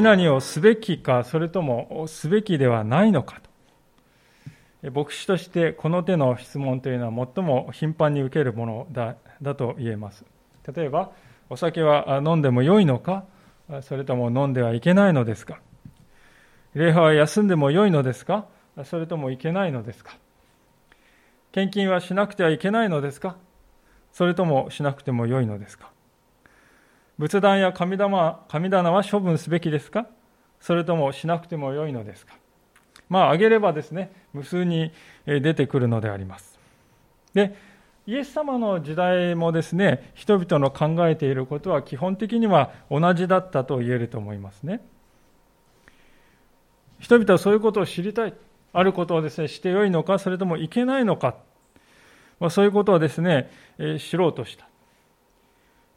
何々をすべきか、それともすべきではないのかと。牧師としてこの手の質問というのは最も頻繁に受けるものだだと言えます。例えば、お酒は飲んでも良いのか、それとも飲んではいけないのですか。礼拝は休んでも良いのですか、それともいけないのですか。献金はしなくてはいけないのですかそれともしなくても良いのですか仏壇や神棚神棚は処分すべきですか？それともしなくても良いのですか？まあ、あげればですね、無数に出てくるのであります。で、イエス様の時代もですね、人々の考えていることは基本的には同じだったと言えると思いますね。人々はそういうことを知りたい。あることをですね、してよいのか、それともいけないのか。まあ、そういうことをですね、知ろうとした。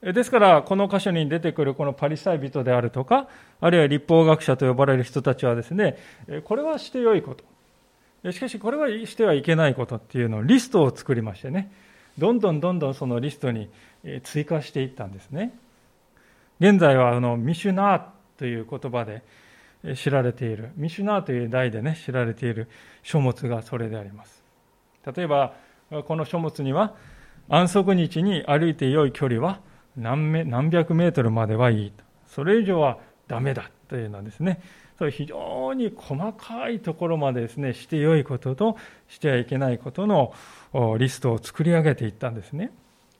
ですから、この箇所に出てくるこのパリサイ人であるとか、あるいは立法学者と呼ばれる人たちはですね、これはしてよいこと。しかし、これはしてはいけないことっていうのをリストを作りましてね、どんどんどんどんそのリストに追加していったんですね。現在はあのミシュナーという言葉で知られている、ミシュナーという題でね、知られている書物がそれであります。例えば、この書物には、安息日に歩いて良い距離は何メ何百メートルまではいいと。それ以上はダメだというのはですね、そういう非常に細かいところまでですね、して良いこととしてはいけないことのリストを作り上げていったんですね。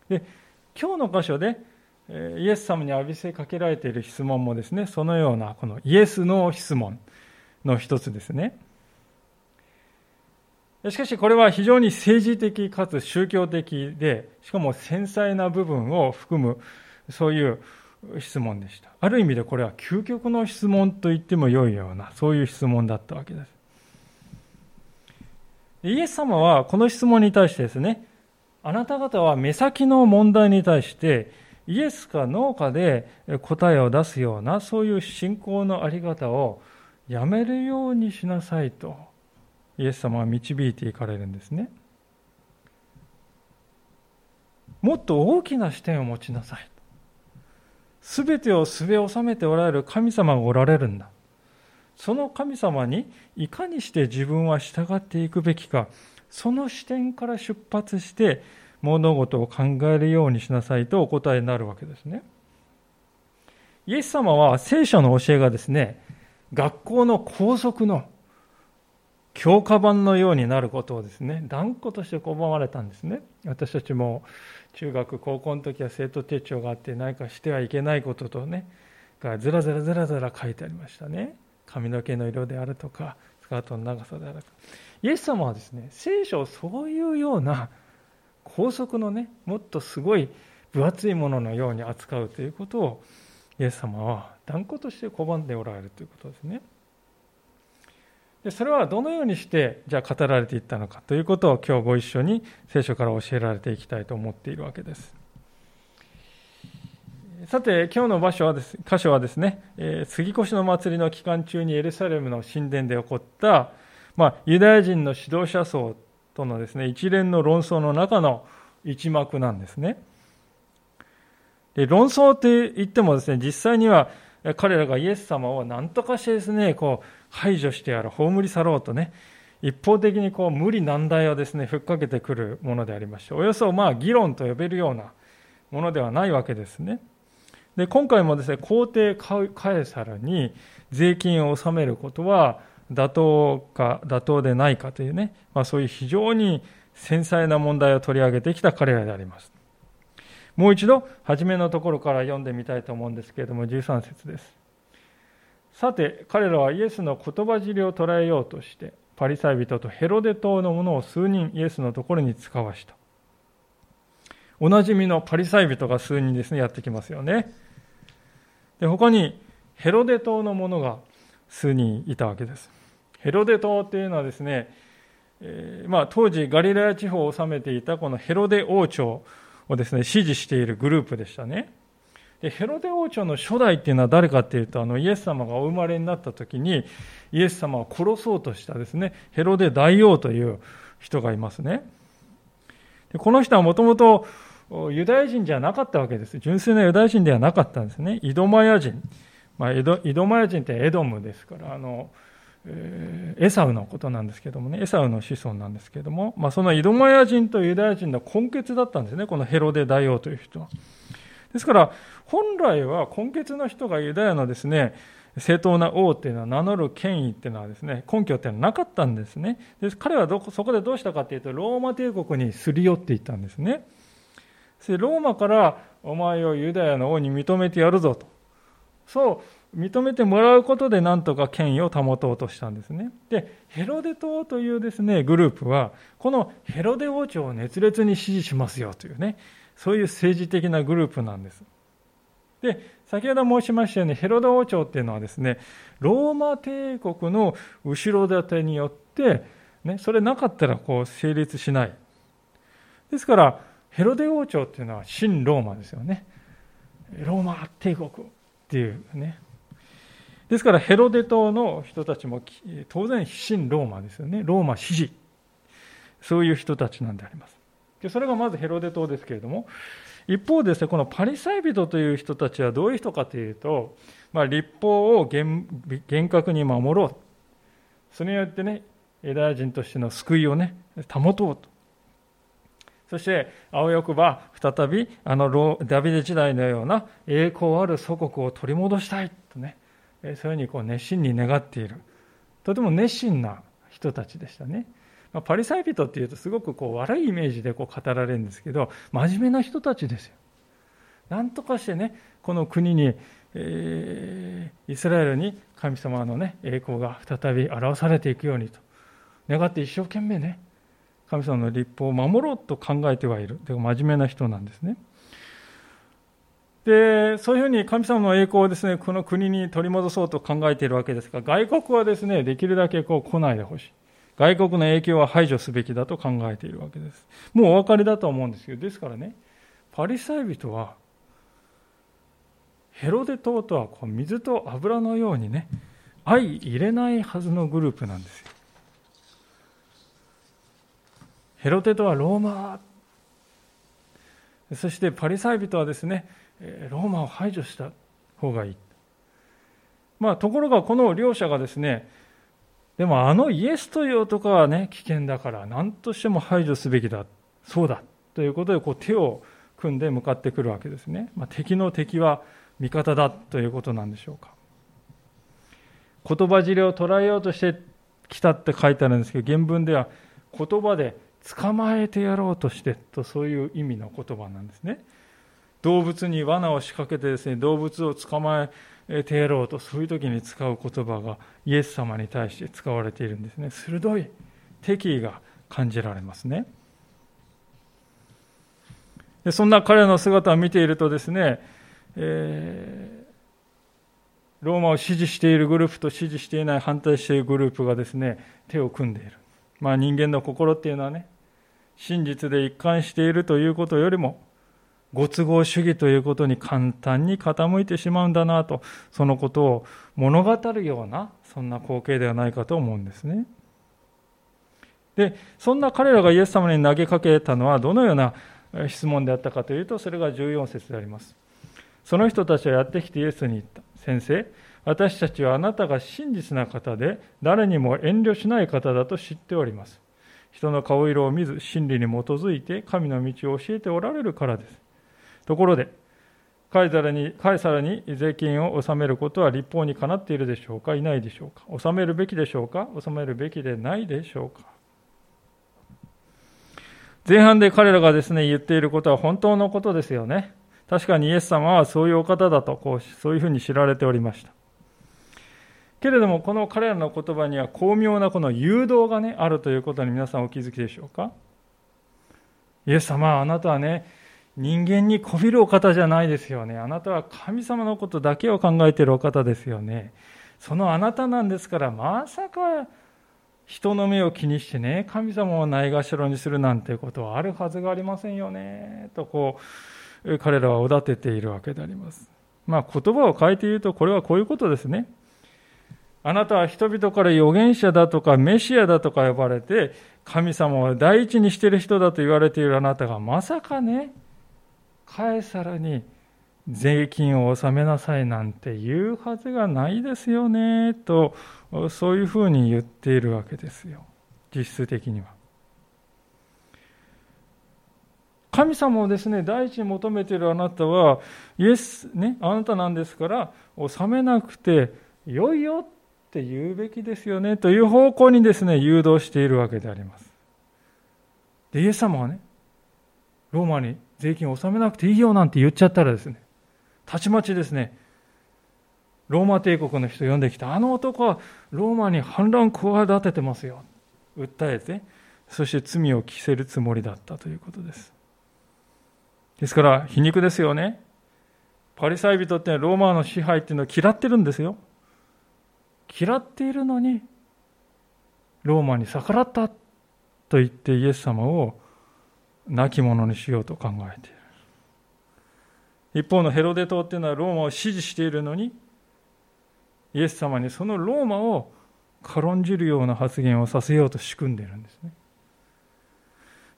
で、今日の箇所でイエス様に浴びせかけられている質問もですね、そのようなこのイエスの質問の一つですね。しかしこれは非常に政治的かつ宗教的で、しかも繊細な部分を含む、そういう質問でした。ある意味でこれは究極の質問と言っても良いような、そういう質問だったわけです。イエス様はこの質問に対してですね、あなた方は目先の問題に対してイエスかノーかで答えを出すようなそういう信仰のあり方をやめるようにしなさいとイエス様は導いていかれるんですね。もっと大きな視点を持ちなさい。すべてをすべ収めておられる神様がおられるんだ。その神様にいかにして自分は従っていくべきか、その視点から出発して物事を考えるようにしなさいとお答えになるわけですね。イエス様は聖書の教えがですね、学校の校則の強化版のようになることをですね、断固として拒まれたんですね。私たちも中学、高校の時は生徒手帳があって何かしてはいけないこととね、がずらずらずらずら書いてありましたね。髪の毛の色であるとか、スカートの長さであるとか。イエス様はですね、聖書をそういうような高速のね、もっとすごい分厚いもののように扱うということを、イエス様は断固として拒んでおられるということですね。でそれはどのようにしてじゃあ語られていったのかということを今日ご一緒に聖書から教えられていきたいと思っているわけです。さて今日の場所はです箇所はですね、えー、杉越の祭りの期間中にエルサレムの神殿で起こった、まあ、ユダヤ人の指導者層とのですね一連の論争の中の一幕なんですね。で論争って言ってもですね実際には彼らがイエス様を何とかしてですねこう排除してやろう、葬り去ろうとね、一方的にこう無理難題をですね、ふっかけてくるものでありまして、およそまあ議論と呼べるようなものではないわけですね。で、今回もですね、皇帝カエサルに税金を納めることは妥当か妥当でないかというね、まあ、そういう非常に繊細な問題を取り上げてきた彼らであります。もう一度、初めのところから読んでみたいと思うんですけれども、13節です。さて彼らはイエスの言葉尻を捉えようとしてパリサイ人とヘロデ島の者を数人イエスのところに使わした。おなじみのパリサイ人が数人ですねやってきますよね。で他にヘロデ島の者が数人いたわけです。ヘロデ島っていうのはですね、えー、まあ、当時ガリラヤ地方を治めていたこのヘロデ王朝をですね支持しているグループでしたね。でヘロデ王朝の初代っていうのは誰かっていうとあのイエス様がお生まれになった時にイエス様を殺そうとしたですねヘロデ大王という人がいますね。でこの人はもともとユダヤ人じゃなかったわけです。純粋なユダヤ人ではなかったんですね。イドマヤ人。まあ、エドエドマヤ人ってエドムですからあの、え、エサウのことなんですけどもねエサウの子孫なんですけども、まあ、そのエドマヤ人とユダヤ人の根血だったんですねこのヘロデ大王という人は。ですから本来は根血の人がユダヤのですね正当な王っていうのは名乗る権威っていうのはですね根拠っていうのはなかったんですね。で彼はどこそこでどうしたかっていうとローマ帝国にすり寄っていったんですね。でローマからお前をユダヤの王に認めてやるぞと。そう認めてもらうことでなんとか権威を保とうとしたんですね。でヘロデ島というですねグループはこのヘロデ王朝を熱烈に支持しますよというねそういう政治的なグループなんです。で先ほど申しましたようにヘロデ王朝っていうのはですねローマ帝国の後ろ盾によって、ね、それなかったらこう成立しない。ですからヘロデ王朝っていうのは新ローマですよね。ローマ帝国っていうねですからヘロデ島の人たちも当然新ローマですよねローマ支持そういう人たちなんでありますでそれがまずヘロデ島ですけれども一方ですね、このパリサイ人という人たちはどういう人かというと、まあ、立法を厳格に守ろう。それによってね、ユダヤ人としての救いをね、保とうと。そして、あわよくば、再び、あのダビデ時代のような栄光ある祖国を取り戻したいとね、そういうふうにこう熱心に願っている。とても熱心な人たちでしたね。まあ、パリサイ人っていうとすごくこう悪いイメージでこう語られるんですけど真面目な人たちですよ。なんとかしてねこの国に、えー、イスラエルに神様のね栄光が再び表されていくようにと願って一生懸命ね神様の立法を守ろうと考えてはいるでも真面目な人なんですね。でそういうふうに神様の栄光をですねこの国に取り戻そうと考えているわけですが外国はですねできるだけこう来ないでほしい。外国の影響は排除すべきだと考えているわけです。もうお分かりだと思うんですけど、ですからね、パリサイ人は、ヘロデ島とはこう水と油のようにね、相入れないはずのグループなんですよ。ヘロデとはローマ、そしてパリサイ人はですね、ローマを排除した方がいい。まあ、ところがこの両者がですね、でもあのイエスという男はね、危険だから何としても排除すべきだ。そうだ。ということでこう手を組んで向かってくるわけですね。まあ、敵の敵は味方だということなんでしょうか。言葉尻を捉えようとしてきたって書いてあるんですけど、原文では言葉で捕まえてやろうとしてとそういう意味の言葉なんですね。動物に罠を仕掛けてですね、動物を捕まえてやろうとそういう時に使う言葉がイエス様に対して使われているんですね。鋭い敵意が感じられますね。でそんな彼の姿を見ているとですね、えー、ローマを支持しているグループと支持していない反対しているグループがですね手を組んでいる。まあ人間の心っていうのはね真実で一貫しているということよりもご都合主義ということに簡単に傾いてしまうんだなと、そのことを物語るような、そんな光景ではないかと思うんですね。で、そんな彼らがイエス様に投げかけたのはどのような質問であったかというと、それが14節であります。その人たちはやってきてイエスに言った。先生、私たちはあなたが真実な方で、誰にも遠慮しない方だと知っております。人の顔色を見ず、真理に基づいて神の道を教えておられるからです。ところで、カイザラにカイサラに税金を納めることは立法にかなっているでしょうか、いないでしょうか、納めるべきでしょうか、納めるべきでないでしょうか？前半で彼らがですね言っていることは本当のことですよね。確かにイエス様はそういうお方だとこう、そういうふうに知られておりました。けれども、この彼らの言葉には巧妙なこの誘導がね、あるということに皆さんお気づきでしょうか？イエス様、あなたはね、人間にこびるお方じゃないですよね。あなたは神様のことだけを考えているお方ですよね。そのあなたなんですから、まさか人の目を気にしてね、神様をないがしろにするなんてことはあるはずがありませんよね。とこう、彼らはおだてているわけであります。まあ言葉を変えて言うと、これはこういうことですね。あなたは人々から預言者だとかメシアだとか呼ばれて、神様を第一にしている人だと言われているあなたがまさかね、カエサラに税金を納めなさいなんて言うはずがないですよねとそういうふうに言っているわけですよ。実質的には。神様をですね第一に求めているあなたはイエスねあなたなんですから納めなくてよいよって言うべきですよねという方向にですね誘導しているわけであります。でイエス様はねローマに税金を納めなくていいよなんて言っちゃったらですねたちまちですね、ローマ帝国の人呼んできた、あの男はローマに反乱を企ててますよ。訴えて、そして罪を着せるつもりだったということです。ですから、皮肉ですよね。パリサイ人ってローマの支配っていうのを嫌ってるんですよ。嫌っているのに、ローマに逆らったと言ってイエス様を亡き者にしようと考えている。一方のヘロデ島っていうのはローマを支持しているのにイエス様にそのローマを軽んじるような発言をさせようと仕組んでいるんですね。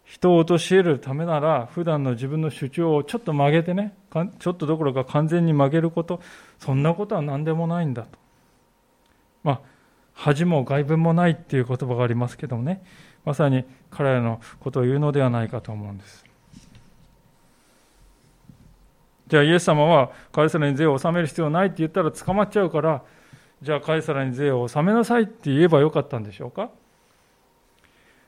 人を陥れるためなら普段の自分の主張をちょっと曲げてねちょっとどころか完全に曲げることそんなことは何でもないんだと。まあ恥も外聞もないっていう言葉がありますけどもね。まさに彼らのことを言うのではないかと思うんですじゃあイエス様はカエサラに税を納める必要ないって言ったら捕まっちゃうからじゃあカエサラに税を納めなさいって言えばよかったんでしょうか、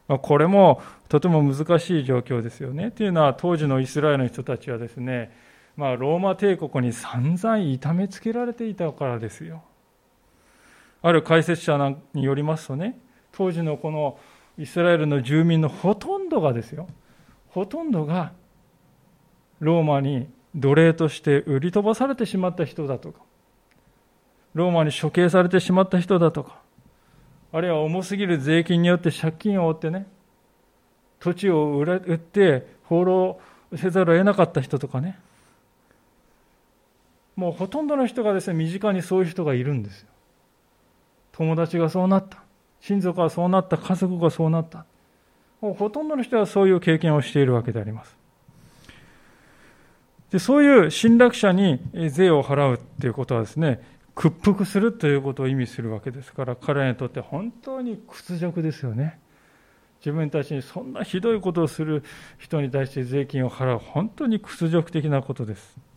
ま、これもとても難しい状況ですよね。というのは当時のイスラエルの人たちはですね、まあ、ローマ帝国に散々痛めつけられていたからですよ。ある解説者によりますとね当時のこのイスラエルの住民のほとんどがですよほとんどがローマに奴隷として売り飛ばされてしまった人だとか、ローマに処刑されてしまった人だとか、あるいは重すぎる税金によって借金を負ってね、土地を売って放浪せざるを得なかった人とかね、もうほとんどの人がですね、身近にそういう人がいるんですよ。友達がそうなった。親族がそうなった。家族がそうなった。もうほとんどの人はそういう経験をしているわけであります。でそういう侵略者に税を払うということはですね、屈服するということを意味するわけですから、彼らにとって本当に屈辱ですよね。自分たちにそんなひどいことをする人に対して税金を払う、本当に屈辱的なことです。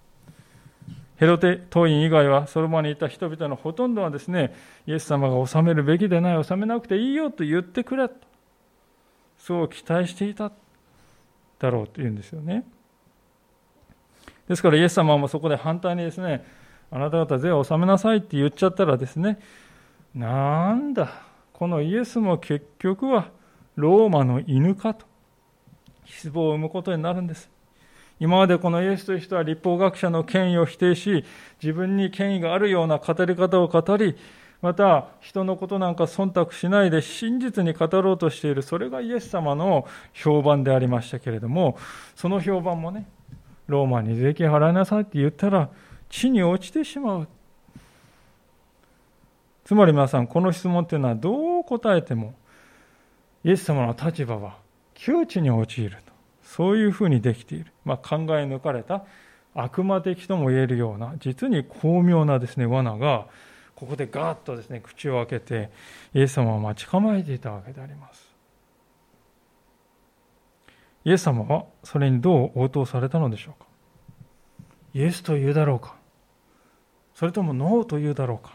ヘロテ党員以外は、その場にいた人々のほとんどはですね、イエス様が治めるべきでない、治めなくていいよと言ってくれと、そう期待していただろうというんですよね。ですからイエス様もそこで反対にですね、あなた方税を納めなさいって言っちゃったらですね、なんだ、このイエスも結局はローマの犬かと、失望を生むことになるんです。今までこのイエスという人は立法学者の権威を否定し、自分に権威があるような語り方を語り、また人のことなんか忖度しないで真実に語ろうとしている、それがイエス様の評判でありましたけれども、その評判もね、ローマに税金払いなさいって言ったら地に落ちてしまう。つまり皆さん、この質問っていうのはどう答えても、イエス様の立場は窮地に陥ると。そういうふうにできている。まあ、考え抜かれた悪魔的とも言えるような、実に巧妙なですね、罠が、ここでガーッとですね、口を開けて、イエス様を待ち構えていたわけであります。イエス様はそれにどう応答されたのでしょうかイエスと言うだろうかそれともノーと言うだろうか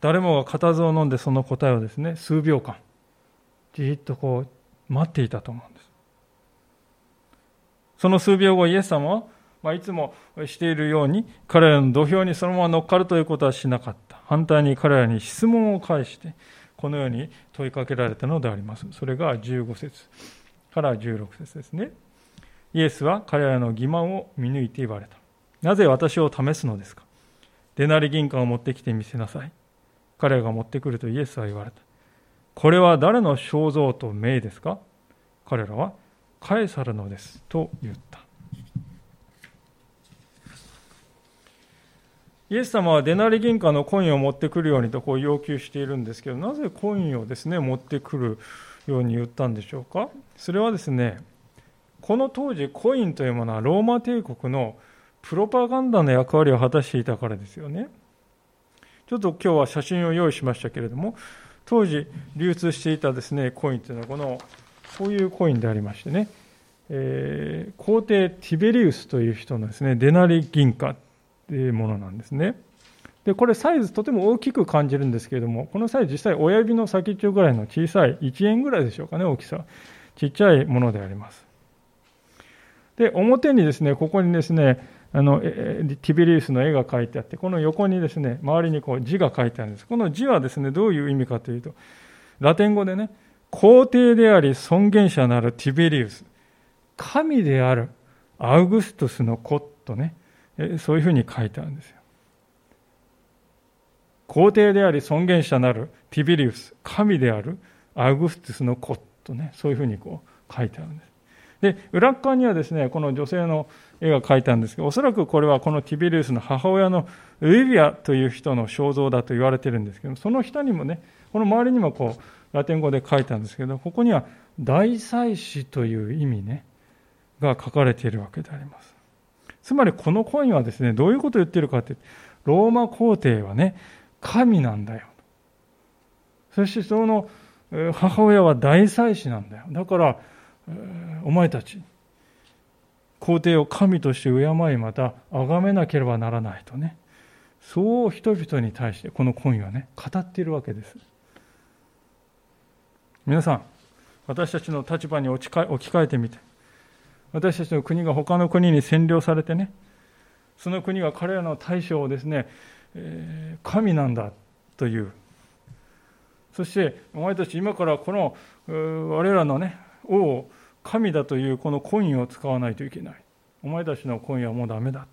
誰もが固唾を飲んでその答えをですね数秒間じっとこう待っていたと思うその数秒後イエス様は、まあ、いつもしているように彼らの土俵にそのまま乗っかるということはしなかった反対に彼らに質問を返してこのように問いかけられたのでありますそれが15節から16節ですね。イエスは彼らの欺瞞を見抜いて言われた。なぜ私を試すのですか？デナリ銀貨を持ってきてみせなさい。彼らが持ってくるとイエスは言われた。これは誰の肖像と名ですか？彼らはカエサルのですと言った。イエス様はデナリ銀貨のコインを持ってくるようにとこう要求しているんですけど、なぜコインをですね、持ってくるように言ったんでしょうか？それはですねこの当時コインというものはローマ帝国のプロパガンダの役割を果たしていたからですよね。ちょっと今日は写真を用意しましたけれども、当時流通していたですね、コインというのはこの、こういうコインでありましてね、えー、皇帝ティベリウスという人のですね、デナリ銀貨というものなんですね。で、これサイズとても大きく感じるんですけれども、このサイズ実際親指の先っちょぐらいの小さい1円ぐらいでしょうかね、大きさ。ちっちゃいものであります。で、表にですね、ここにですね、あのティベリウスの絵が描いてあって、この横にですね、周りにこう字が書いてあるんです。この字はですね、どういう意味かというと、ラテン語でね、皇帝であり尊厳者なるティベリウス、神であるアウグストスの子とね、そういうふうに書いてあるんですよ。皇帝であり尊厳者なるティベリウス、神であるアウグストスの子とね、そういうふうにこう書いてあるんです。で、裏側にはですね、この女性の絵が描いてあるんですけど、おそらくこれはこのティベリウスの母親のウィビアという人の肖像だと言われてるんですけど、その下にもね、この周りにもこう、ラテン語で書いてあるんですけど、ここには大祭司という意味ね、が書かれているわけであります。つまりこのコインはですね、どういうことを言ってるかって、ローマ皇帝はね、神なんだよ。そしてその母親は大祭司なんだよ。だから、お前たち、皇帝を神として敬い、また崇めなければならないとね、そう人々に対してこのコインはね、語っているわけです。皆さん、私たちの立場に置き換えてみて、私たちの国が他の国に占領されてね、その国が彼らの大将をですね、えー、神なんだという、そしてお前たち今からこの我らのね、王を神だというこのコインを使わないといけない。お前たちのコインはもうダメだ。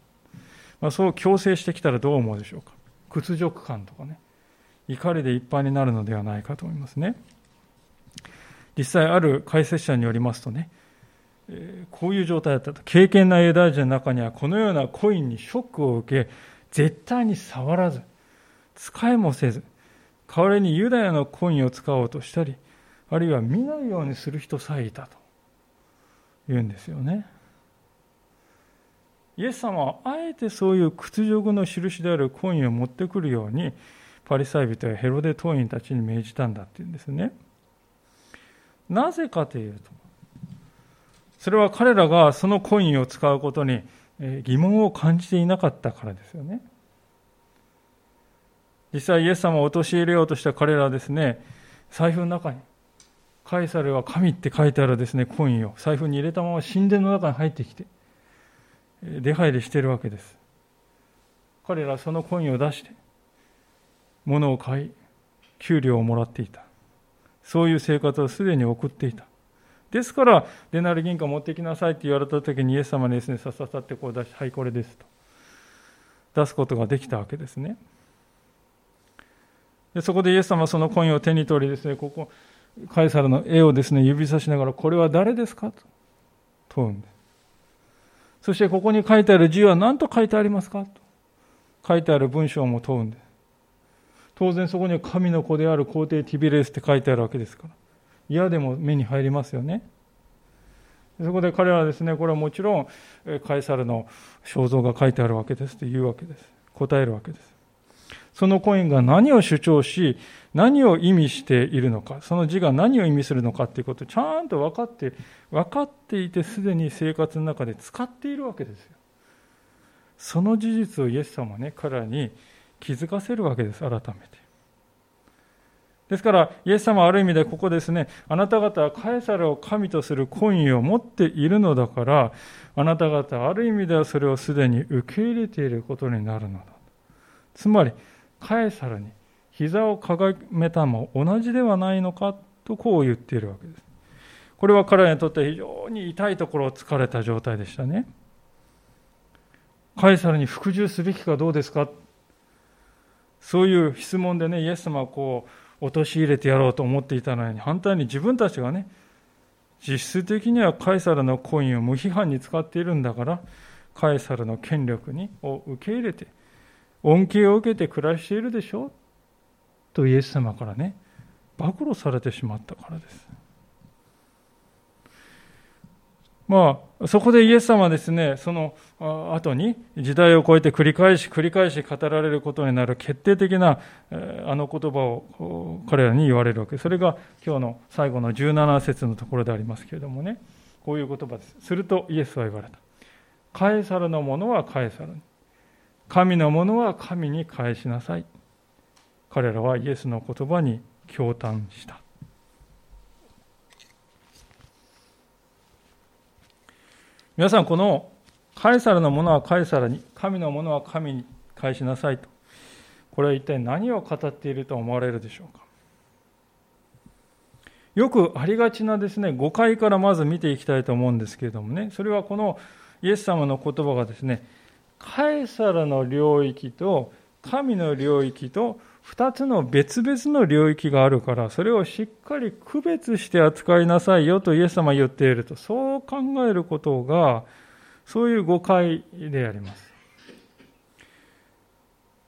まあ、そう強制してきたらどう思うでしょうか。屈辱感とかね、怒りでいっぱいになるのではないかと思いますね。実際ある解説者によりますとね、こういう状態だったと。敬虔なユダヤ人の中にはこのようなコインにショックを受け、絶対に触らず、使いもせず、代わりにユダヤのコインを使おうとしたり、あるいは見ないようにする人さえいたと。言うんですよね。イエス様はあえてそういう屈辱の印であるコインを持ってくるようにパリサイ人やヘロデ党員たちに命じたんだっていうんですね。なぜかというと、それは彼らがそのコインを使うことに疑問を感じていなかったからですよね。実際イエス様を陥れようとした彼らはですね、財布の中にカエサルは神って書いてあるですね、コインを財布に入れたまま神殿の中に入ってきて、出入りしているわけです。彼らはそのコインを出して、物を買い、給料をもらっていた。そういう生活をすでに送っていた。ですから、デナリ銀貨持ってきなさいって言われた時にイエス様にですね、さささってこう出して、はい、これですと。出すことができたわけですね。でそこでイエス様はそのコインを手に取りですね、ここ、カエサルの絵をですね、指さしながら、これは誰ですかと問うんです。そしてここに書いてある字は何と書いてありますかと書いてある文章も問うんです。当然そこには神の子である皇帝ティビレスって書いてあるわけですから。嫌でも目に入りますよね。そこで彼らはですね、これはもちろんカエサルの肖像が書いてあるわけですと言うわけです。答えるわけです。そのコインが何を主張し、何を意味しているのか、その字が何を意味するのかということをちゃんと分かって、分かっていてすでに生活の中で使っているわけですよ。その事実をイエス様はね、彼らに気づかせるわけです、改めて。ですから、イエス様はある意味でここですね、あなた方はカエサルを神とするコインを持っているのだから、あなた方はある意味ではそれをすでに受け入れていることになるのだ。つまり、カエサルに膝をかがめたも同じではないのかとこう言っているわけです。これは彼らにとって非常に痛いところを突かれた状態でしたね。カエサルに服従すべきかどうですかそういう質問でね、イエス様をこう、陥れてやろうと思っていたのに、反対に自分たちがね、実質的にはカエサルのコインを無批判に使っているんだから、カエサルの権力にを受け入れて、恩恵を受けて暮らしているでしょうとイエス様からね暴露されてしまったからです。まあ、そこでイエス様はですね、その後に時代を超えて繰り返し繰り返し語られることになる決定的なあの言葉を彼らに言われるわけ。それが今日の最後の17節のところでありますけれどもね、こういう言葉です。するとイエスは言われた。カエサルのものはカエサルに。神のものは神に返しなさい。彼らはイエスの言葉に驚嘆した。皆さん、このカエサルのものはカエサルに、神のものは神に返しなさいと。これは一体何を語っていると思われるでしょうか？よくありがちなですね、誤解からまず見ていきたいと思うんですけれどもね、それはこのイエス様の言葉がですね、カエサルの領域と神の領域と2つの別々の領域があるから、それをしっかり区別して扱いなさいよとイエス様は言っていると、そう考えることが、そういう誤解であります。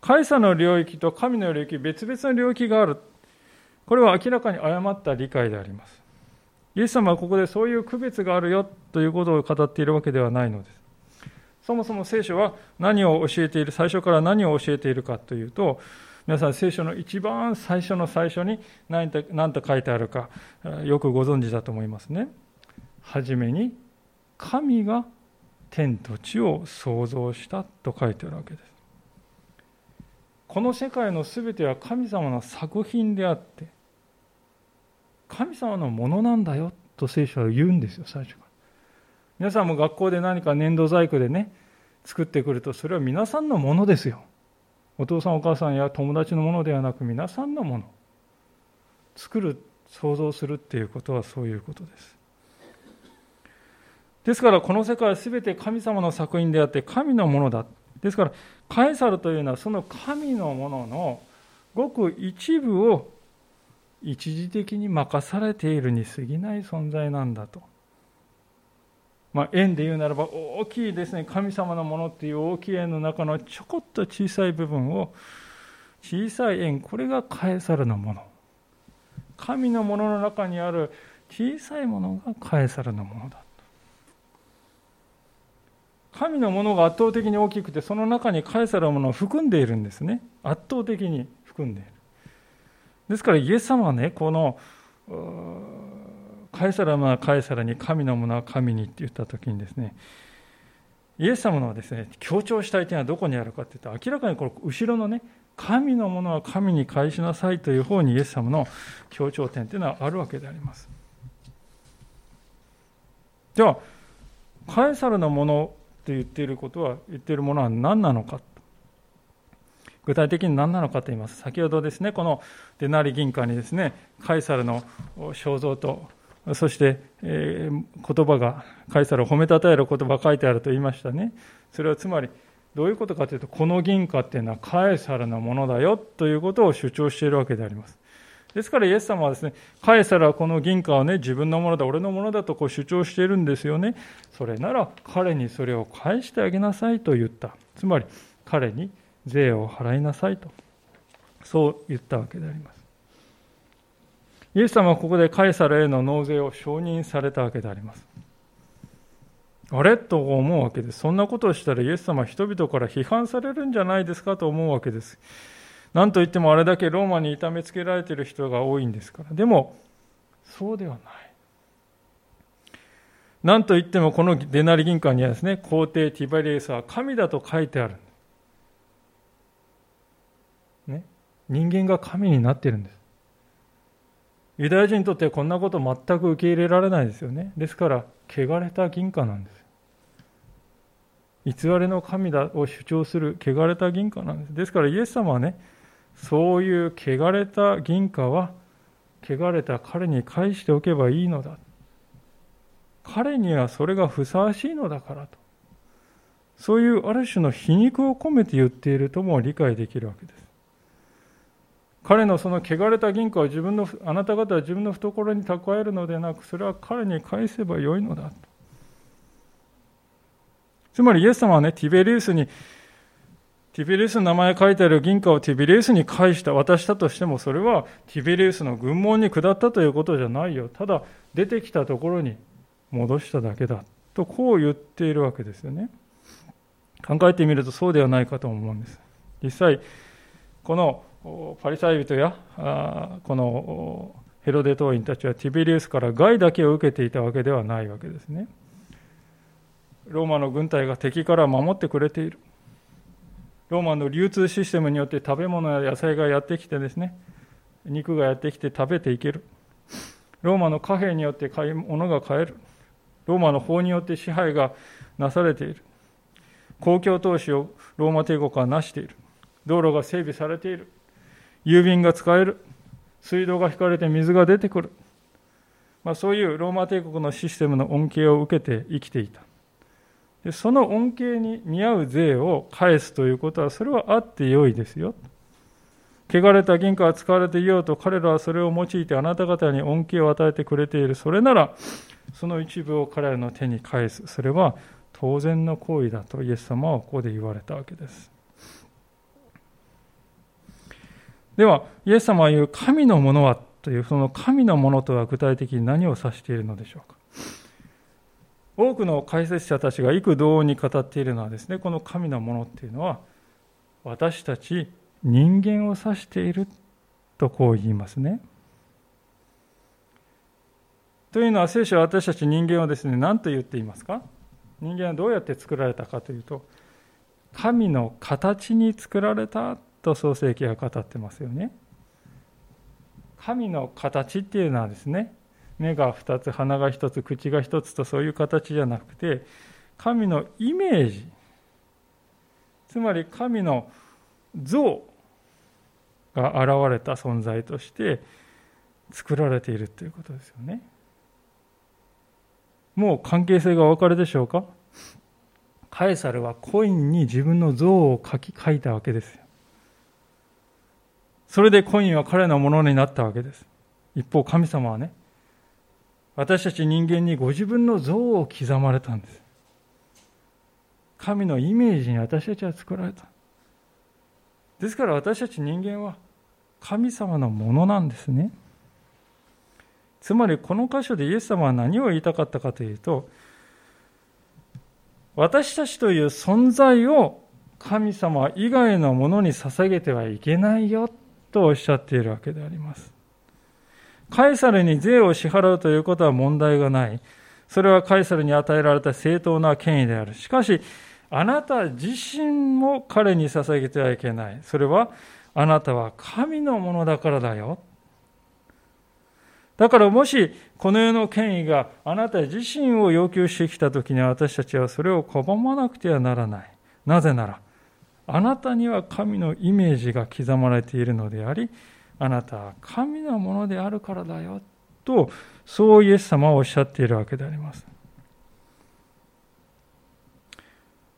カイサの領域と神の領域、別々の領域がある。これは明らかに誤った理解であります。イエス様はここでそういう区別があるよということを語っているわけではないのです。そもそも聖書は何を教えている、最初から何を教えているかというと、皆さん聖書の一番最初の最初に何と何と書いてあるかよくご存知だと思いますね。はじめに神が天と地を創造したと書いてあるわけです。この世界の全ては神様の作品であって神様のものなんだよと聖書は言うんですよ最初から。皆さんも学校で何か粘土細工でね作ってくるとそれは皆さんのものですよ。お父さんお母さんや友達のものではなく皆さんのもの。作る想像するっていうことはそういうことです。ですからこの世界は全て神様の作品であって神のものだ。ですからカエサルというのはその神のもののごく一部を一時的に任されているに過ぎない存在なんだと。まあ、円で言うならば大きいですね。神様のものっていう大きい円の中のちょこっと小さい部分を小さい円これがカエサルのもの。神のものの中にある小さいものがカエサルのものだと。神のものが圧倒的に大きくてその中にカエサルのものを含んでいるんですね。圧倒的に含んでいる。ですからイエス様はねこのカエサルはカエサルに神のものは神にって言った時にですねイエス様のですね強調したい点はどこにあるかっていうと明らかにこの後ろのね神のものは神に返しなさいという方にイエス様の強調点というのはあるわけであります。ではカエサルのものと言っていることは言っているものは何なのか？具体的に何なのかと言います。先ほどですねこのデナリ銀貨にですねカエサルの肖像とそして、えー、言葉が、カイサルを褒めたたえる言葉が書いてあると言いましたね。それはつまり、どういうことかというと、この銀貨っていうのはカエサルのものだよということを主張しているわけであります。ですからイエス様はですね、カエサルはこの銀貨をね、自分のものだ、俺のものだとこう主張しているんですよね。それなら彼にそれを返してあげなさいと言った。つまり、彼に税を払いなさいと。そう言ったわけであります。イエス様はここでカエサルへの納税を承認されたわけであります。あれ？と思うわけです。そんなことをしたらイエス様は人々から批判されるんじゃないですかと思うわけです。なんといってもあれだけローマに痛めつけられている人が多いんですから。でも、そうではない。なんといってもこのデナリ銀貨にはですね、皇帝ティバリエスは神だと書いてある。ね、人間が神になっているんです。ユダヤ人にとってこんなこと全く受け入れられないですよね。ですから、汚れた銀貨なんです。偽りの神だを主張する汚れた銀貨なんです。ですからイエス様はね、そういう汚れた銀貨は、汚れた彼に返しておけばいいのだ。彼にはそれがふさわしいのだからと。そういうある種の皮肉を込めて言っているとも理解できるわけです。彼のその汚れた銀貨を自分のあなた方は自分の懐に蓄えるのでなくそれは彼に返せばよいのだとつまりイエス様はねティベリウスにティベリウスの名前書いてある銀貨をティベリウスに返した渡したとしてもそれはティベリウスの軍門に下ったということじゃないよただ出てきたところに戻しただけだとこう言っているわけですよね。考えてみるとそうではないかと思うんです。実際、このパリサイ人やこのヘロデ党員たちはティベリウスから害だけを受けていたわけではないわけですね。ローマの軍隊が敵から守ってくれている。ローマの流通システムによって食べ物や野菜がやってきてですね、肉がやってきて食べていける。ローマの貨幣によって買い物が買える。ローマの法によって支配がなされている。公共投資をローマ帝国はなしている。道路が整備されている。郵便が使える。水道が引かれて水が出てくる。まあ、そういうローマ帝国のシステムの恩恵を受けて生きていた。でその恩恵に見合う税を返すということは、それはあってよいですよ。汚れた銀貨は使われていようと、彼らはそれを用いてあなた方に恩恵を与えてくれている。それなら、その一部を彼らの手に返す。それは当然の行為だとイエス様はここで言われたわけです。では、イエス様は言う神のものはという、その神のものとは具体的に何を指しているのでしょうか？多くの解説者たちが幾度に語っているのはですね、この神のものっていうのは、私たち人間を指しているとこう言いますね。というのは聖書は私たち人間をですね、何と言っていますか？人間はどうやって作られたかというと、神の形に作られたと創世記は語ってますよね。神の形っていうのはですね、目が2つ、鼻が1つ、口が1つとそういう形じゃなくて、神のイメージ、つまり神の像が現れた存在として作られているということですよね。もう関係性がお分かりでしょうか？カエサルはコインに自分の像を書き書いたわけですよ。それでコインは彼のものになったわけです。一方、神様はね、私たち人間にご自分の像を刻まれたんです。神のイメージに私たちは作られた。ですから私たち人間は神様のものなんですね。つまりこの箇所でイエス様は何を言いたかったかというと、私たちという存在を神様以外のものに捧げてはいけないよとおっしゃっているわけであります。カエサルに税を支払うということは問題がない。それはカエサルに与えられた正当な権威である。しかし、あなた自身も彼に捧げてはいけない。それは、あなたは神のものだからだよ。だからもしこの世の権威があなた自身を要求してきたときに私たちはそれを拒まなくてはならない。なぜなら、あなたには神のイメージが刻まれているのであり、あなたは神のものであるからだよ。と、そうイエス様はおっしゃっているわけであります。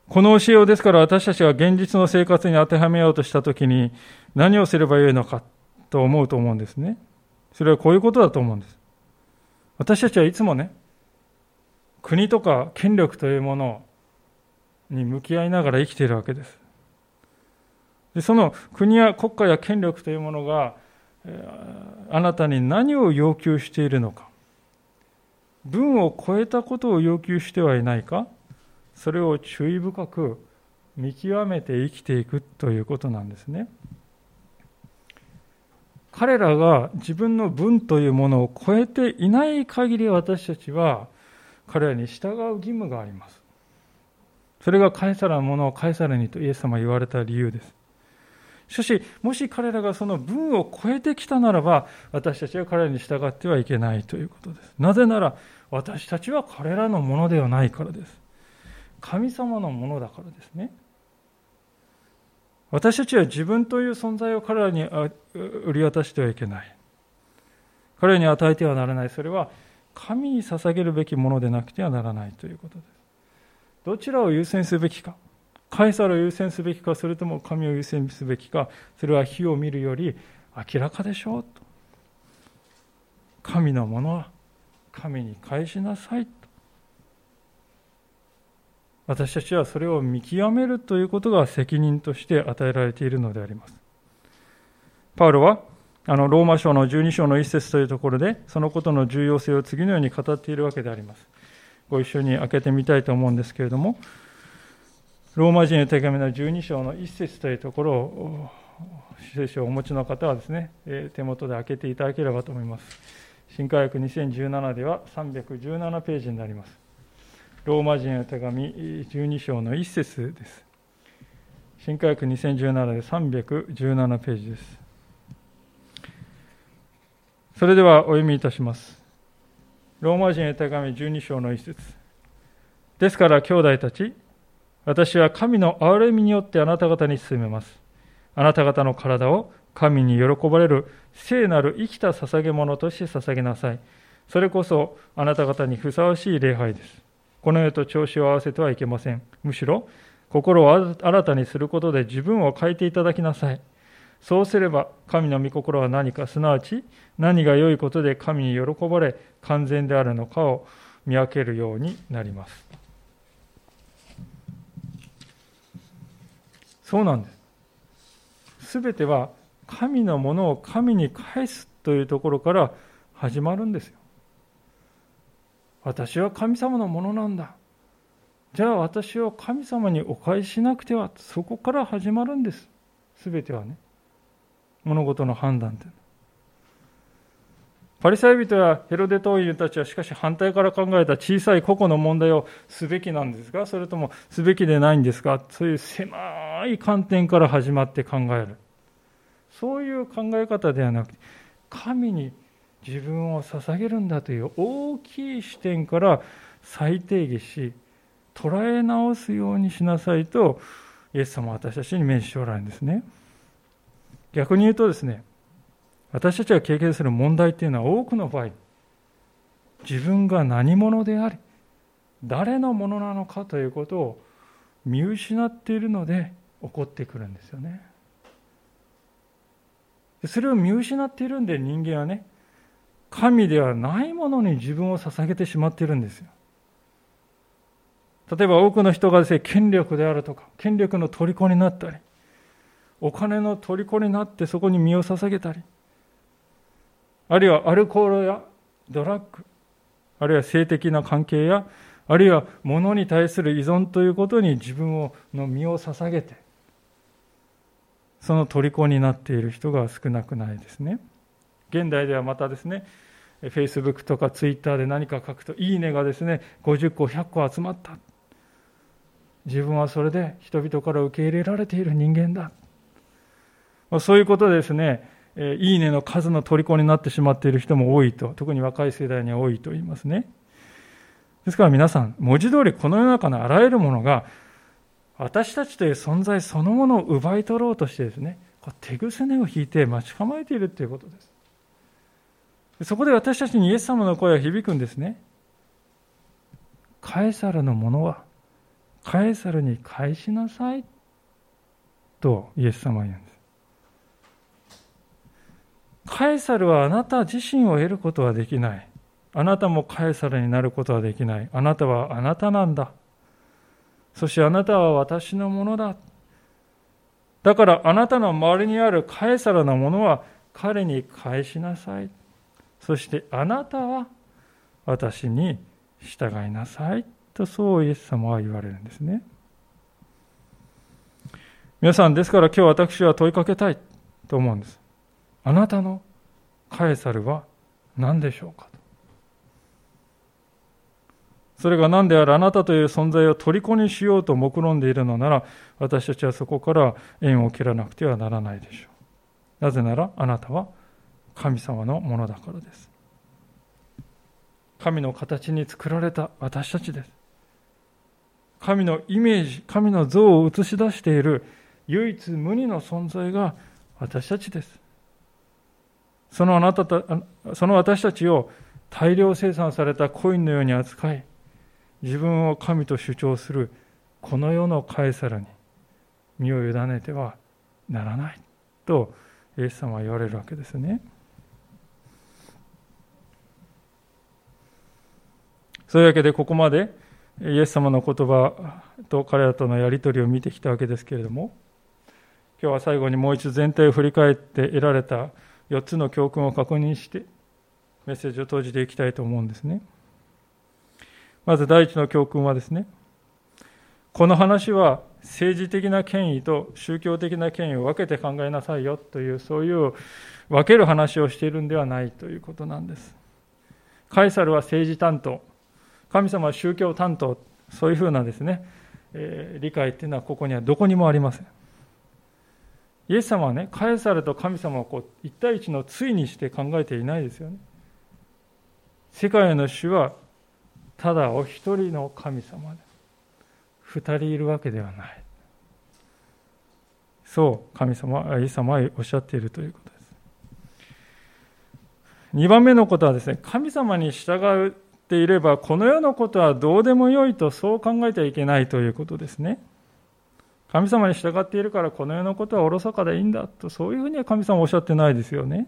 この教えをですから私たちが現実の生活に当てはめようとしたときに何をすればよいのかと思うと思うんですね。それはこういうことだと思うんです。私たちはいつもね、国とか権力というものに向き合いながら生きているわけです。でその国や国家や権力というものがあなたに何を要求しているのか文を超えたことを要求してはいないかそれを注意深く見極めて生きていくということなんですね。彼らが自分の文というものを超えていない限り私たちは彼らに従う義務があります。それがカエサラのものをカエサラにとイエス様は言われた理由です。しかし、もし彼らがその文を超えてきたならば、私たちは彼らに従ってはいけないということです。なぜなら、私たちは彼らのものではないからです。神様のものだからですね。私たちは自分という存在を彼らに売り渡してはいけない。彼らに与えてはならない。それは神に捧げるべきものでなくてはならないということです。どちらを優先すべきか。カエサルを優先すべきか、それとも神を優先すべきか、それは火を見るより明らかでしょうと。神のものは神に返しなさいと。私たちはそれを見極めるということが責任として与えられているのであります。パウロはあのローマ書の12章の一節というところでそのことの重要性を次のように語っているわけであります。ご一緒に開けてみたいと思うんですけれども、ローマ人の手紙の12章の一節というところを、聖書をお持ちの方はですね、手元で開けていただければと思います。新科学2017では317ページになります。ローマ人の手紙12章の一節です。新科学2017で317ページです。それではお読みいたします。ローマ人へ手紙12章の一節ですから兄弟たち、私は神の憐れみによってあなた方に進めます。あなた方の体を神に喜ばれる聖なる生きた捧げ物として捧げなさい。それこそあなた方にふさわしい礼拝です。この世と調子を合わせてはいけません。むしろ、心を新たにすることで自分を変えていただきなさい。そうすれば、神の御心は何か、すなわち何が良いことで神に喜ばれ、完全であるのかを見分けるようになります。そうなんです。すべては神のものを神に返すというところから始まるんですよ。私は神様のものなんだ。じゃあ私を神様にお返ししなくては、そこから始まるんです。すべてはね。物事の判断というのパリサイ人やヘロデ党員たちはしかし反対から考えた小さい個々の問題をすべきなんですかそれともすべきでないんですかそういう狭い観点から始まって考える。そういう考え方ではなくて、神に自分を捧げるんだという大きい視点から再定義し、捉え直すようにしなさいと、イエス様は私たちに命じておられるんですね。逆に言うとですね、私たちが経験する問題っていうのは多くの場合、自分が何者であり、誰のものなのかということを見失っているので起こってくるんですよね。それを見失っているんで人間はね、神ではないものに自分を捧げてしまっているんですよ。例えば多くの人がですね、権力であるとか、権力の虜になったり、お金の虜になってそこに身を捧げたり、あるいはアルコールやドラッグ、あるいは性的な関係や、あるいは物に対する依存ということに自分の身を捧げて、その虜になっている人が少なくないですね。現代ではまたですね、Facebook とか Twitter で何か書くと、いいねがですね、50個、100個集まった。自分はそれで人々から受け入れられている人間だ。そういうことでですね、いいねの数の虜になってしまっている人も多いと、特に若い世代には多いと言いますね。ですから皆さん、文字通りこの世の中のあらゆるものが、私たちという存在そのものを奪い取ろうとしてですね、手ぐせ根を引いて待ち構えているということです。そこで私たちにイエス様の声は響くんですね。カエサルのものは、カエサルに返しなさいとイエス様は言うんです。カエサルはあなた自身を得ることはできない。あなたもカエサルになることはできない。あなたはあなたなんだ。そしてあなたは私のものだ。だからあなたの周りにあるカエサルのものは彼に返しなさい。そしてあなたは私に従いなさい。とそうイエス様は言われるんですね。皆さん、ですから今日私は問いかけたいと思うんです。あなたのカエサルは何でしょうか？それが何であるあなたという存在を虜にしようと目論んでいるのなら私たちはそこから縁を切らなくてはならないでしょう。なぜならあなたは神様のものだからです。神の形に作られた私たちです。神のイメージ神の像を映し出している唯一無二の存在が私たちです。そのあなたたその私たちを大量生産されたコインのように扱い自分を神と主張するこの世のカエサルに身を委ねてはならないとイエス様は言われるわけですね。そういうわけでここまでイエス様の言葉と彼らとのやり取りを見てきたわけですけれども今日は最後にもう一度全体を振り返って得られた4つの教訓を確認してメッセージを閉じていきたいと思うんですね。まず第一の教訓はですね、この話は政治的な権威と宗教的な権威を分けて考えなさいよという、そういう分ける話をしているんではないということなんです。カイサルは政治担当、神様は宗教担当、そういうふうなですね、えー、理解っていうのはここにはどこにもありません。イエス様はね、カエサルと神様をこう一対一の対にして考えていないですよね。世界の主はただお一人の神様で、二人いるわけではない。そう、神様、イエス様はおっしゃっているということです。2番目のことはですね、神様に従っていれば、この世のことはどうでもよいとそう考えてはいけないということですね。神様に従っているからこの世のことはおろそかでいいんだとそういうふうには神様はおっしゃってないですよね。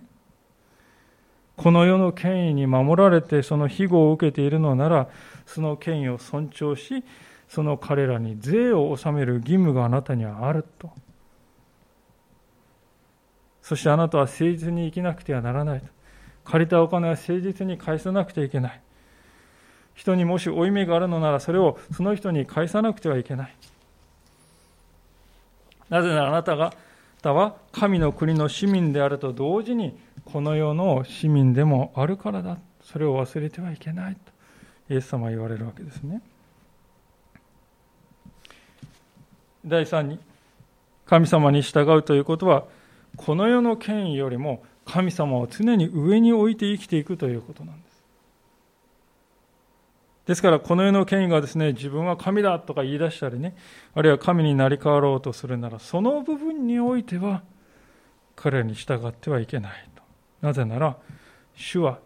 この世の権威に守られてその庇護を受けているのならその権威を尊重しその彼らに税を納める義務があなたにはあると。そしてあなたは誠実に生きなくてはならないと。借りたお金は誠実に返さなくてはいけない。人にもし負い目があるのならそれをその人に返さなくてはいけない。なぜならあなたがは神の国の市民であると同時にこの世の市民でもあるからだ。それを忘れてはいけないと。イエス様は言われるわけですね。第3に神様に従うということはこの世の権威よりも神様を常に上に置いて生きていくということなんです。ですから、この世の権威がですね、自分は神だとか言い出したりね、あるいは神になり変わろうとするなら、その部分においては、彼に従ってはいけないと。なぜなら、主は、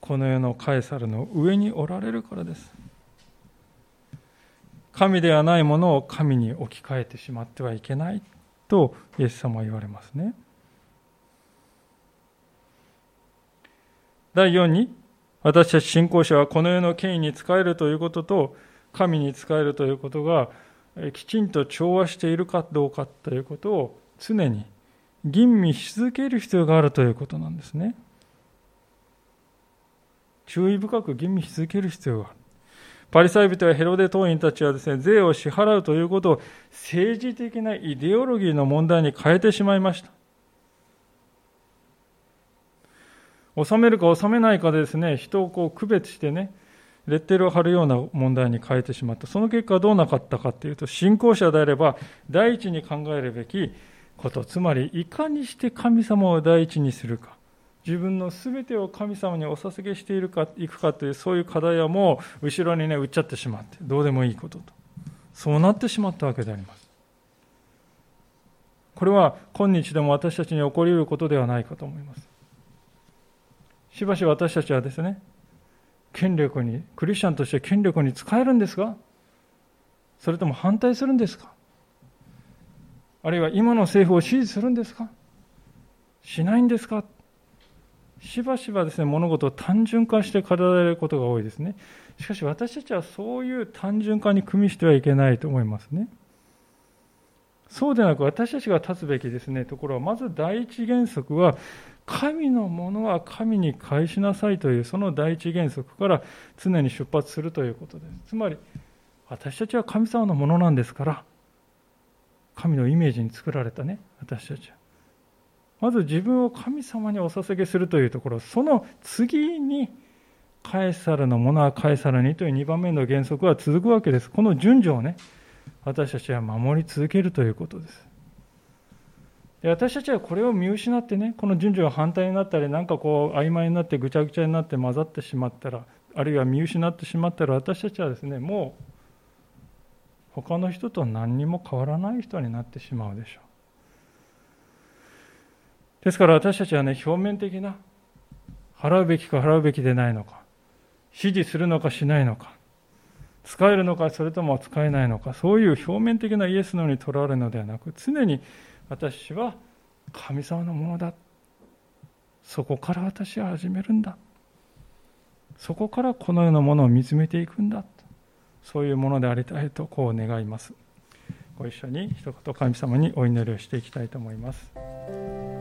この世のカエサルの上におられるからです。神ではないものを神に置き換えてしまってはいけないと、イエス様は言われますね。第4に、私たち信仰者はこの世の権威に仕えるということと神に仕えるということがきちんと調和しているかどうかということを常に吟味し続ける必要があるということなんですね。注意深く吟味し続ける必要がある。パリサイ人やヘロデ党員たちはですね、税を支払うということを政治的なイデオロギーの問題に変えてしまいました。収めるか収めないかでですね、人をこう区別してね、レッテルを貼るような問題に変えてしまった。その結果どうなかったかというと、信仰者であれば第一に考えるべきこと、つまりいかにして神様を第一にするか。自分の全てを神様にお捧げしているか、いくかという、そういう課題はもう後ろにね、売っちゃってしまって、どうでもいいことと。そうなってしまったわけであります。これは今日でも私たちに起こり得ることではないかと思います。しばし私たちはですね、権力に、クリスチャンとして権力に使えるんですかそれとも反対するんですか？あるいは今の政府を支持するんですか？しないんですか？しばしばですね、物事を単純化して語られることが多いですね。しかし私たちはそういう単純化に組みしてはいけないと思いますね。そうでなく私たちが立つべきですね、ところは、まず第一原則は、神のものは神に返しなさいというその第一原則から常に出発するということです。つまり私たちは神様のものなんですから神のイメージに作られたね私たちは。まず自分を神様にお捧げするというところその次にカエサルのものはカエサルにという2番目の原則は続くわけです。この順序をね私たちは守り続けるということです。私たちはこれを見失ってね、この順序が反対になったり、なんかこう曖昧になってぐちゃぐちゃになって混ざってしまったら、あるいは見失ってしまったら、私たちはですね、もう他の人と何にも変わらない人になってしまうでしょう。ですから私たちはね、表面的な、払うべきか払うべきでないのか、指示するのかしないのか、使えるのかそれとも使えないのか、そういう表面的なイエスのにとらわれるのではなく、常に私は神様のものだ。そこから私は始めるんだ。そこからこの世のものを見つめていくんだ。そういうものでありたいとこう願います。ご一緒に一言神様にお祈りをしていきたいと思います。